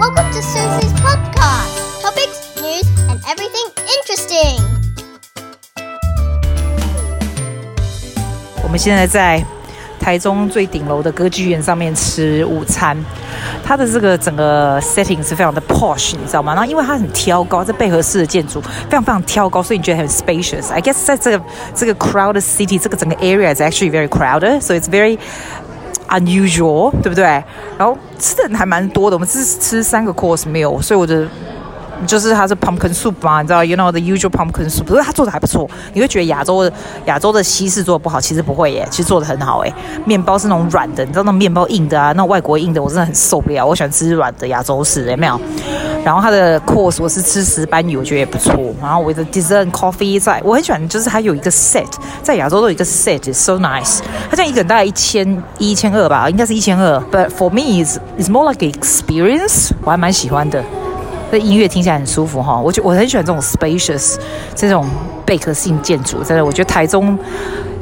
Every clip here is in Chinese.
Welcome to Susie's podcast. Topics, news, and everything interesting. 我们现在在台中最顶楼的歌剧院上面吃午餐。它的这个整个 setting 是非常的 posh，你知道吗？然后因为它很挑高，这贝壳式的建筑非常非常挑高，所以你觉得很 spacious。I guess 在这个这个 crowded city，这个整个 area is actually very crowded，so it's very unusual，对不对？然后吃的还蛮多的，我们只吃三个 course meal，所以我的。就是它是 pumpkin soup 嘛，你知道，you know the usual pumpkin soup，不是它做的还不错。你会觉得亚洲的亚洲的西式做的不好，其实不会耶，其实做的很好哎。面包是那种软的，你知道那种面包硬的啊，那种外国硬的我真的很受不了。我喜欢吃软的亚洲式，有没有？然后它的 course 我是吃石斑鱼，我觉得也不错。然后我的 dessert coffee 在，我很喜欢，就是它有一个 set，在亚洲都有一个 set，is so nice。它这样一个人大概一千一千二吧，应该是一千二。But for me is is more like experience，我还蛮喜欢的。这音乐听起来很舒服哈，我觉我很喜欢这种 spacious 这种贝壳性建筑，真的，我觉得台中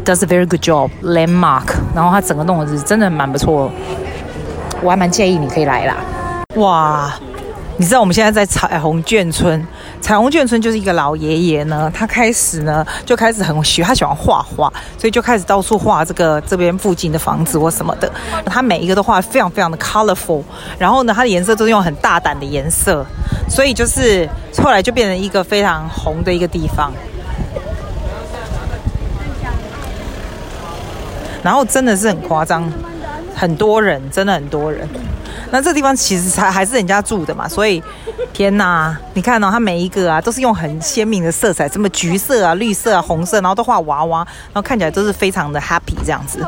does a very good job，landmark，然后它整个弄的是真的蛮不错，我还蛮建议你可以来啦，哇。你知道我们现在在彩虹眷村，彩虹眷村就是一个老爷爷呢，他开始呢就开始很喜，他喜欢画画，所以就开始到处画这个这边附近的房子或什么的。他每一个都画非常非常的 colorful，然后呢，它的颜色都是用很大胆的颜色，所以就是后来就变成一个非常红的一个地方。然后真的是很夸张，很多人，真的很多人。那这地方其实还还是人家住的嘛，所以天哪，你看到、哦、它每一个啊都是用很鲜明的色彩，什么橘色啊、绿色啊、红色，然后都画娃娃，然后看起来都是非常的 happy 这样子，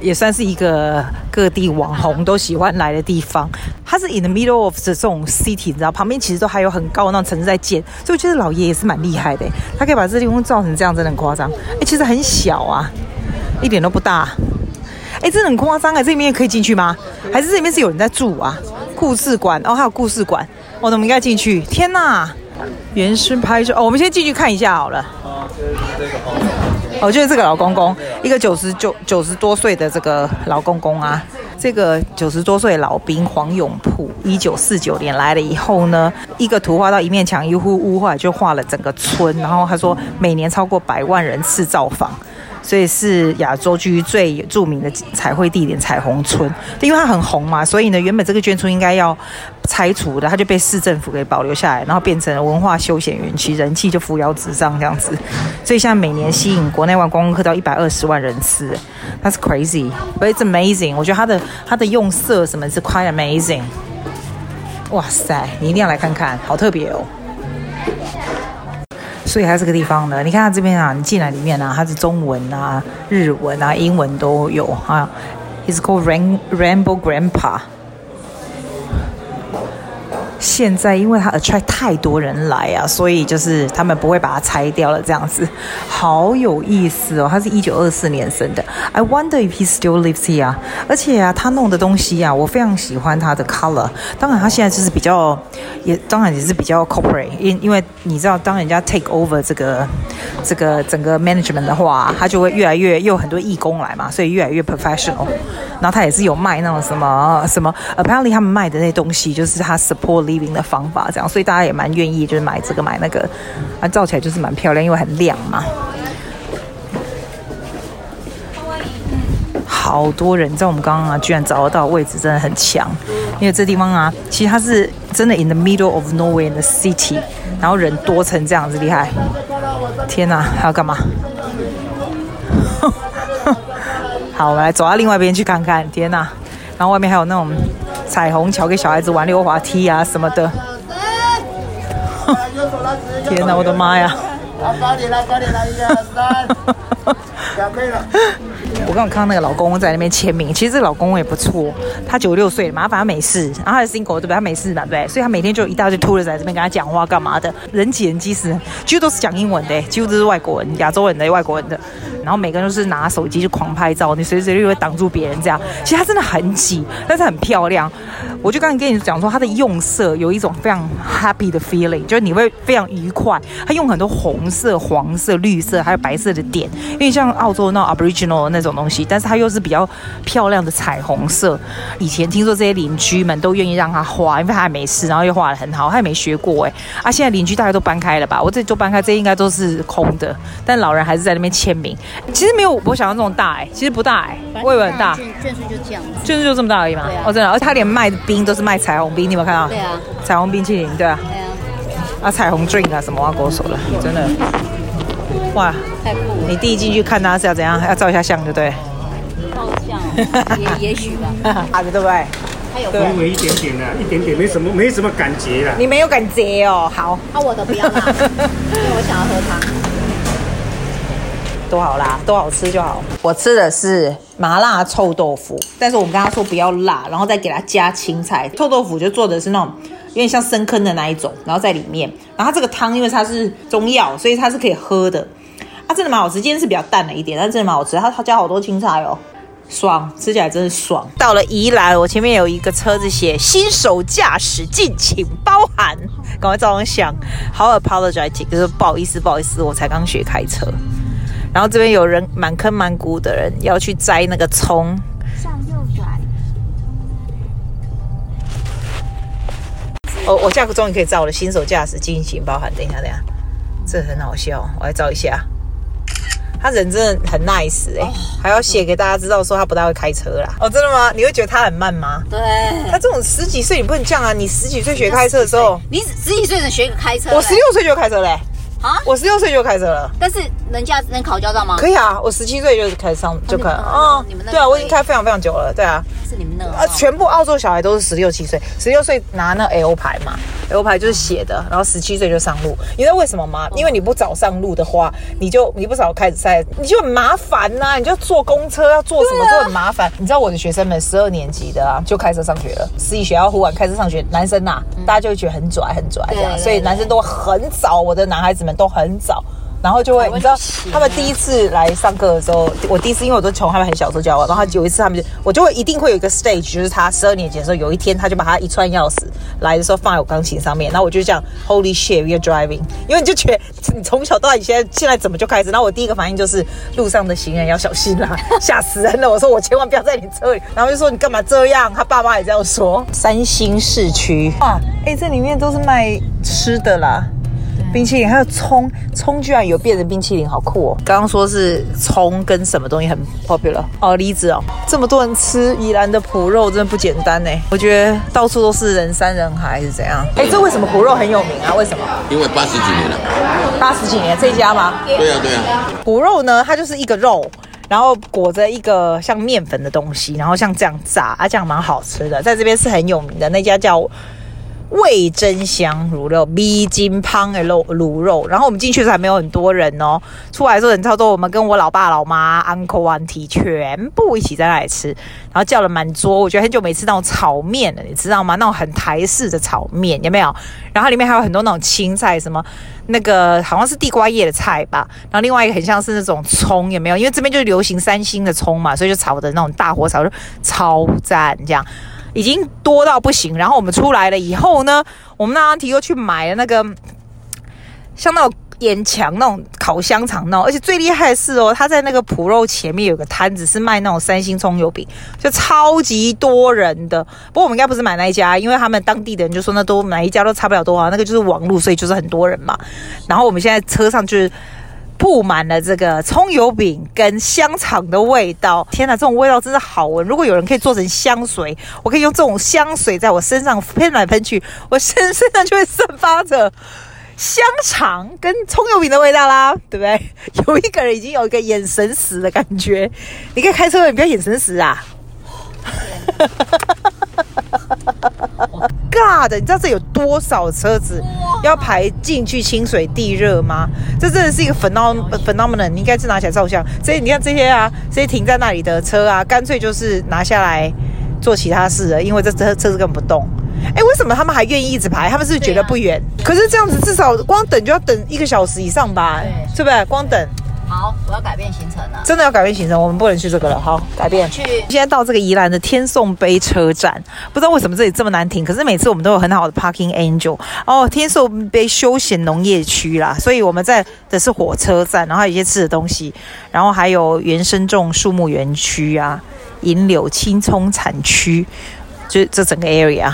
也算是一个各地网红都喜欢来的地方。它是 in the middle of 的这种 city，你知道，旁边其实都还有很高的那种城市在建，所以我觉得老爷也是蛮厉害的，他可以把这地方造成这样，真的很夸张。哎，其实很小啊，一点都不大。哎，真的很夸张哎！这里面可以进去吗？还是这里面是有人在住啊？故事馆哦，还有故事馆哦，那我们应该进去。天哪，原生拍照哦，我们先进去看一下好了。哦，就是这个老公公，一个九十九九十多岁的这个老公公啊。这个九十多岁的老兵黄永璞，一九四九年来了以后呢，一个图画到一面墙一户屋，后来就画了整个村。然后他说，每年超过百万人次造访。所以是亚洲区最著名的彩绘地点彩虹村，因为它很红嘛，所以呢，原本这个眷村应该要拆除的，它就被市政府给保留下来，然后变成了文化休闲园区，人气就扶摇直上这样子。所以现在每年吸引国内外观光客到一百二十万人次，That's crazy，but it's amazing。我觉得它的它的用色什么是 quite amazing。哇塞，你一定要来看看，好特别哦。所以它这个地方呢，你看它这边啊，你进来里面啊，它是中文啊、日文啊、英文都有啊。It's called Rain Rainbow Grandpa。现在因为它 attract 太多人来啊，所以就是他们不会把它拆掉了，这样子，好有意思哦。他是一九二四年生的，I wonder if he still lives here。而且啊，他弄的东西啊，我非常喜欢他的 color。当然，他现在就是比较，也当然也是比较 corporate，因因为你知道，当人家 take over 这个这个整个 management 的话，他就会越来越又很多义工来嘛，所以越来越 professional。然后他也是有卖那种什么什么，apparently 他们卖的那东西就是他 support living 的方法，这样，所以大家也蛮愿意就是买这个买那个，啊，照起来就是蛮漂亮，因为很亮嘛。好多人，在我们刚刚啊，居然找得到位置，真的很强。因为这地方啊，其实它是真的 in the middle of nowhere in the city，然后人多成这样子厉害。天哪，还要干嘛？好，我们来走到另外一边去看看。天哪，然后外面还有那种彩虹桥，给小孩子玩溜滑梯啊什么的。天哪，我的妈呀！我刚刚看到那个老公在那边签名，其实这个老公也不错，他九十六岁，麻烦他没事，然后他是 single 对不对？他没事嘛，对不对？所以他每天就一大堆秃的在这边跟他讲话干嘛的，人挤人挤死，几乎都是讲英文的，几乎都是外国人、亚洲人的、外国人的，然后每个人都是拿手机就狂拍照，你随时随地会挡住别人这样。其实它真的很挤，但是很漂亮。我就刚才跟你讲说，它的用色有一种非常 happy 的 feeling，就是你会非常愉快。它用很多红色、黄色、绿色，还有白色的点，因为像澳洲那 Aboriginal 那种东西，但是它又是比较漂亮的彩虹色。以前听说这些邻居们都愿意让他画，因为他还没事，然后又画得很好，他也没学过哎。啊，现在邻居大概都搬开了吧？我这里都搬开，这应该都是空的，但老人还是在那边签名。其实没有我想象中大哎，其实不大哎，我以为很大。卷卷数就这样子，卷数就这么大而已嘛。对啊。哦，真的，而且他连卖的冰都是卖彩虹冰，你有没有看到？对啊。彩虹冰淇淋，对啊。对啊。啊，彩虹 drink 啊，什么啊狗手了，真的。哇，太酷了！你第一进去看他是要怎样？要照一下相，对不对？照相，也也许吧。好的，对不对？还有微微一点点的，一点点，没什么，没什么感觉了。你没有感觉哦，好。啊，我的不要啦，因为我想要喝汤。都好啦，都好吃就好。我吃的是麻辣臭豆腐，但是我们跟他说不要辣，然后再给他加青菜。臭豆腐就做的是那种有点像深坑的那一种，然后在里面。然后它这个汤因为它是中药，所以它是可以喝的。啊，真的蛮好吃。今天是比较淡了一点，但真的蛮好吃。它它加好多青菜哦，爽，吃起来真的爽。到了宜兰，我前面有一个车子写新手驾驶敬请包涵，赶快照张相。好 apologetic，就是不好意思，不好意思，我才刚学开车。然后这边有人满坑满谷的人要去摘那个葱，向右转。哦，我下个终于可以照我的，新手驾驶进行包含。等一下，等一下，这很好笑，我来照一下。他人真的很 nice 哎、欸，哦、还要写给大家知道说他不太会开车啦。哦，真的吗？你会觉得他很慢吗？对。他这种十几岁你不能这样啊！你十几岁学开车的时候，你十几岁能学个开车？我十六岁就开车嘞。啊！我十六岁就开车了，但是人家能考驾照吗？可以啊，我十七岁就开始上就可以了。哦，你们那？对啊，我已经开非常非常久了。对啊，是你们那？啊，全部澳洲小孩都是十六七岁，十六岁拿那 L 牌嘛，L 牌就是写的，然后十七岁就上路。你知道为什么吗？因为你不早上路的话，你就你不早开始赛，你就很麻烦呐。你就坐公车要坐什么，都很麻烦。你知道我的学生们十二年级的啊，就开车上学了。私立学校忽然开车上学，男生呐，大家就会觉得很拽很拽这样，所以男生都很早，我的男孩子们都很早。然后就会，你知道，他们第一次来上课的时候，我第一次因为我都从他们很小时候教我，然后有一次他们就，我就会一定会有一个 stage，就是他十二年级的时候，有一天他就把他一串钥匙来的时候放在我钢琴上面，然后我就这样 Holy shit，you're driving，因为你就觉得你从小到大你现在现在怎么就开始，然后我第一个反应就是路上的行人要小心啦，吓死人了，我说我千万不要在你车里，然后就说你干嘛这样，他爸妈也这样说。三星市区哇，哎，这里面都是卖吃的啦。冰淇淋还有葱，葱居然有变成冰淇淋，好酷哦！刚刚说是葱跟什么东西很 popular 哦，梨子哦，这么多人吃宜兰的脯肉，真的不简单呢。我觉得到处都是人山人海，是怎样？哎，这为什么脯肉很有名啊？为什么？因为八十几年了。八十几年这一家吗？对啊，对啊。脯肉呢，它就是一个肉，然后裹着一个像面粉的东西，然后像这样炸，啊，这样蛮好吃的，在这边是很有名的那家叫。味真香卤肉，米金胖的肉卤肉。然后我们进去的时候还没有很多人哦，出来的时候人超多。我们跟我老爸、老妈、uncle、auntie 全部一起在那里吃，然后叫了满桌。我觉得很久没吃那种炒面了，你知道吗？那种很台式的炒面有没有？然后里面还有很多那种青菜，什么那个好像是地瓜叶的菜吧。然后另外一个很像是那种葱，有没有？因为这边就流行三星的葱嘛，所以就炒的那种大火炒就超赞这样。已经多到不行，然后我们出来了以后呢，我们那阿提又去买了那个像那种眼墙那种烤香肠那种，而且最厉害的是哦，他在那个脯肉前面有个摊子是卖那种三星葱油饼，就超级多人的。不过我们应该不是买那一家，因为他们当地的人就说那都哪一家都差不了多少，那个就是网路，所以就是很多人嘛。然后我们现在车上就是。布满了这个葱油饼跟香肠的味道，天哪，这种味道真的好闻！如果有人可以做成香水，我可以用这种香水在我身上喷来喷去，我身身上就会散发着香肠跟葱油饼的味道啦，对不对？有一个人已经有一个眼神死的感觉，你可以开车，你不要眼神死啊！哈哈哈哈哈哈！God，你知道这有多少车子要排进去清水地热吗？这真的是一个 phenom phenomenon，你应该是拿起来照相。所以你看这些啊，这些停在那里的车啊，干脆就是拿下来做其他事了，因为这车车子根本不动。哎，为什么他们还愿意一直排？他们是不是觉得不远？可是这样子至少光等就要等一个小时以上吧？对，是不是？光等。好，我要改变行程了。真的要改变行程，我们不能去这个了。好，改变。去现在到这个宜兰的天颂碑车站，不知道为什么这里这么难停，可是每次我们都有很好的 parking angel。哦，天颂碑休闲农业区啦，所以我们在的是火车站，然后有一些吃的东西，然后还有原生种树木园区啊，银柳青葱产区，就这整个 area。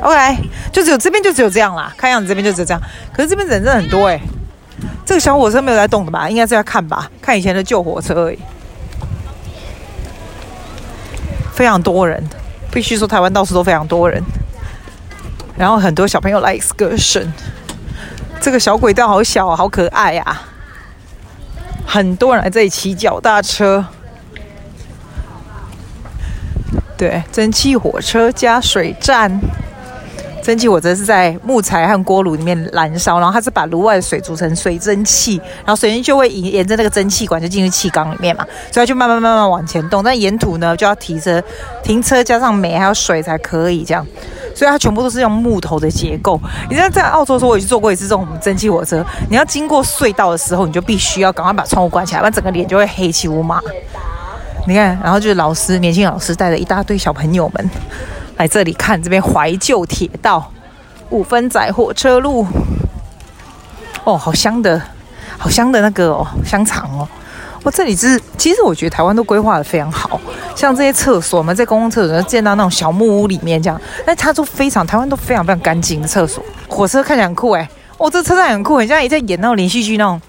OK，就只有这边就只有这样啦，看样子这边就只有这样，可是这边人真的很多哎、欸。这个小火车没有在动的吧？应该是在看吧，看以前的旧火车而已。非常多人，必须说台湾到处都非常多人。然后很多小朋友来 excursion，这个小轨道好小，好可爱呀、啊！很多人来这里骑脚踏车。对，蒸汽火车加水站。蒸汽火车是在木材和锅炉里面燃烧，然后它是把炉外的水煮成水蒸气，然后水蒸就会沿沿着那个蒸汽管就进入气缸里面嘛，所以它就慢慢慢慢往前动。但沿途呢就要提车、停车加上煤还有水才可以这样，所以它全部都是用木头的结构。你知道在澳洲的时候，我也去坐过一次这种蒸汽火车，你要经过隧道的时候，你就必须要赶快把窗户关起来，不然整个脸就会黑漆乌麻。你看，然后就是老师，年轻老师带着一大堆小朋友们。来这里看这边怀旧铁道，五分仔火车路，哦，好香的，好香的那个哦，香肠哦。我这里是，其实我觉得台湾都规划的非常好，像这些厕所，我们在公共厕所见到那种小木屋里面这样，那它都非常，台湾都非常非常干净的厕所。火车看起来很酷哎，哦，这车站很酷，很像也在演那种连续剧那种。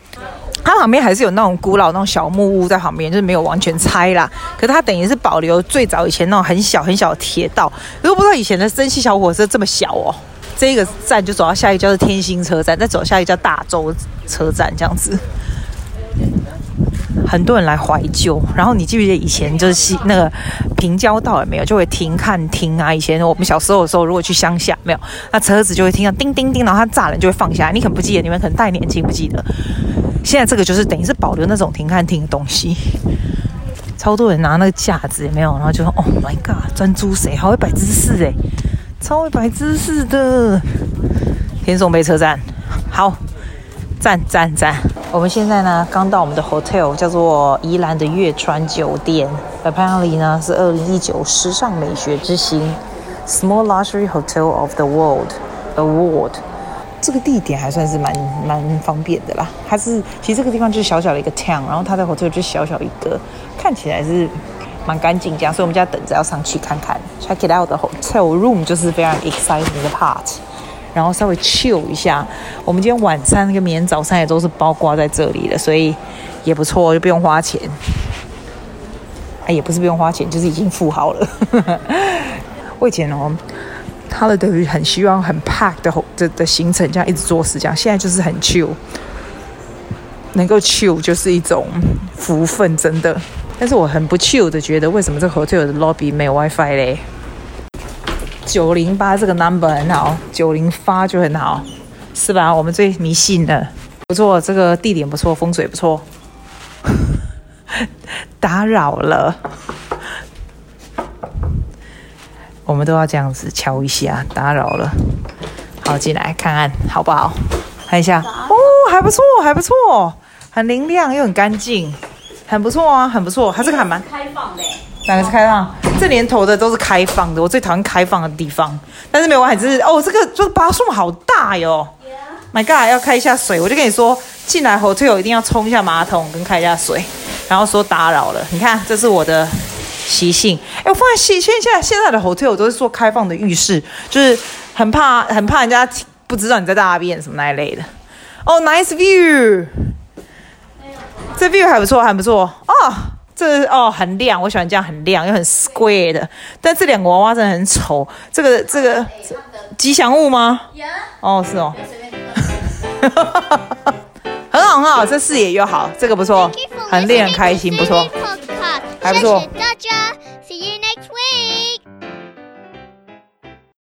它旁边还是有那种古老那种小木屋在旁边，就是没有完全拆啦。可是它等于是保留最早以前那种很小很小的铁道。如果不知道以前的蒸汽小火车这么小哦，这个站就走到下一个叫做天星车站，再走下一个叫大洲车站这样子。很多人来怀旧，然后你记不记得以前就是那个平交道有没有，就会停看停啊。以前我们小时候的时候，如果去乡下没有，那车子就会听到叮叮叮，然后它炸了就会放下。你可能不记得，你们可能太年轻不记得。现在这个就是等于是保留那种停看听的东西，超多人拿那个架子有没有？然后就说：“Oh my god，专注谁？好会摆姿势哎，超会摆姿势的。”天颂碑车站，好，赞赞赞！我们现在呢刚到我们的 hotel，叫做宜兰的月川酒店。Apparently 呢是二零一九时尚美学之星 Small Luxury Hotel of the World Award。这个地点还算是蛮蛮方便的啦。它是其实这个地方就是小小的一个 town，然后它的 hotel 就小小一个，看起来是蛮干净这样，所以我们就要等着要上去看看。Check it out 的 hotel room 就是非常 exciting 的 part，然后稍微 chill 一下。我们今天晚餐跟明天早餐也都是包括在这里的，所以也不错，就不用花钱。哎，也不是不用花钱，就是已经付好了。我以前哦。他的等于很希望很 pack 的的的行程，这样一直做事，这样现在就是很 chill，能够 chill 就是一种福分，真的。但是我很不 chill 的觉得，为什么这个 hotel 的 lobby 没有 WiFi 嘞？九零八这个 number 很好，九零八就很好，是吧？我们最迷信的，不错，这个地点不错，风水不错。打扰了。我们都要这样子敲一下，打扰了。好，进来看看好不好？看一下哦，还不错，还不错，很明亮又很干净，很不错啊，很不错。它这个还蛮开放的，哪个是开放？这年头的都是开放的，我最讨厌开放的地方。但是没有关系，就是哦，这个这个巴松好大哟。My God，要开一下水，我就跟你说，进来 hotel 一定要冲一下马桶跟开一下水，然后说打扰了。你看，这是我的。习性，哎，我发现现现在现在的 hotel 都是做开放的浴室，就是很怕很怕人家不知道你在大便什么那一类的。哦、oh，nice view，这 view 还不错，还不错。哦，这哦很亮，我喜欢这样很亮又很 square 的。但这两个娃娃真的很丑。这个这个吉祥物吗？哦，是哦。很好很好，这视野又好，这个不错，很令人开心，不错。还不错。谢谢大家，See you next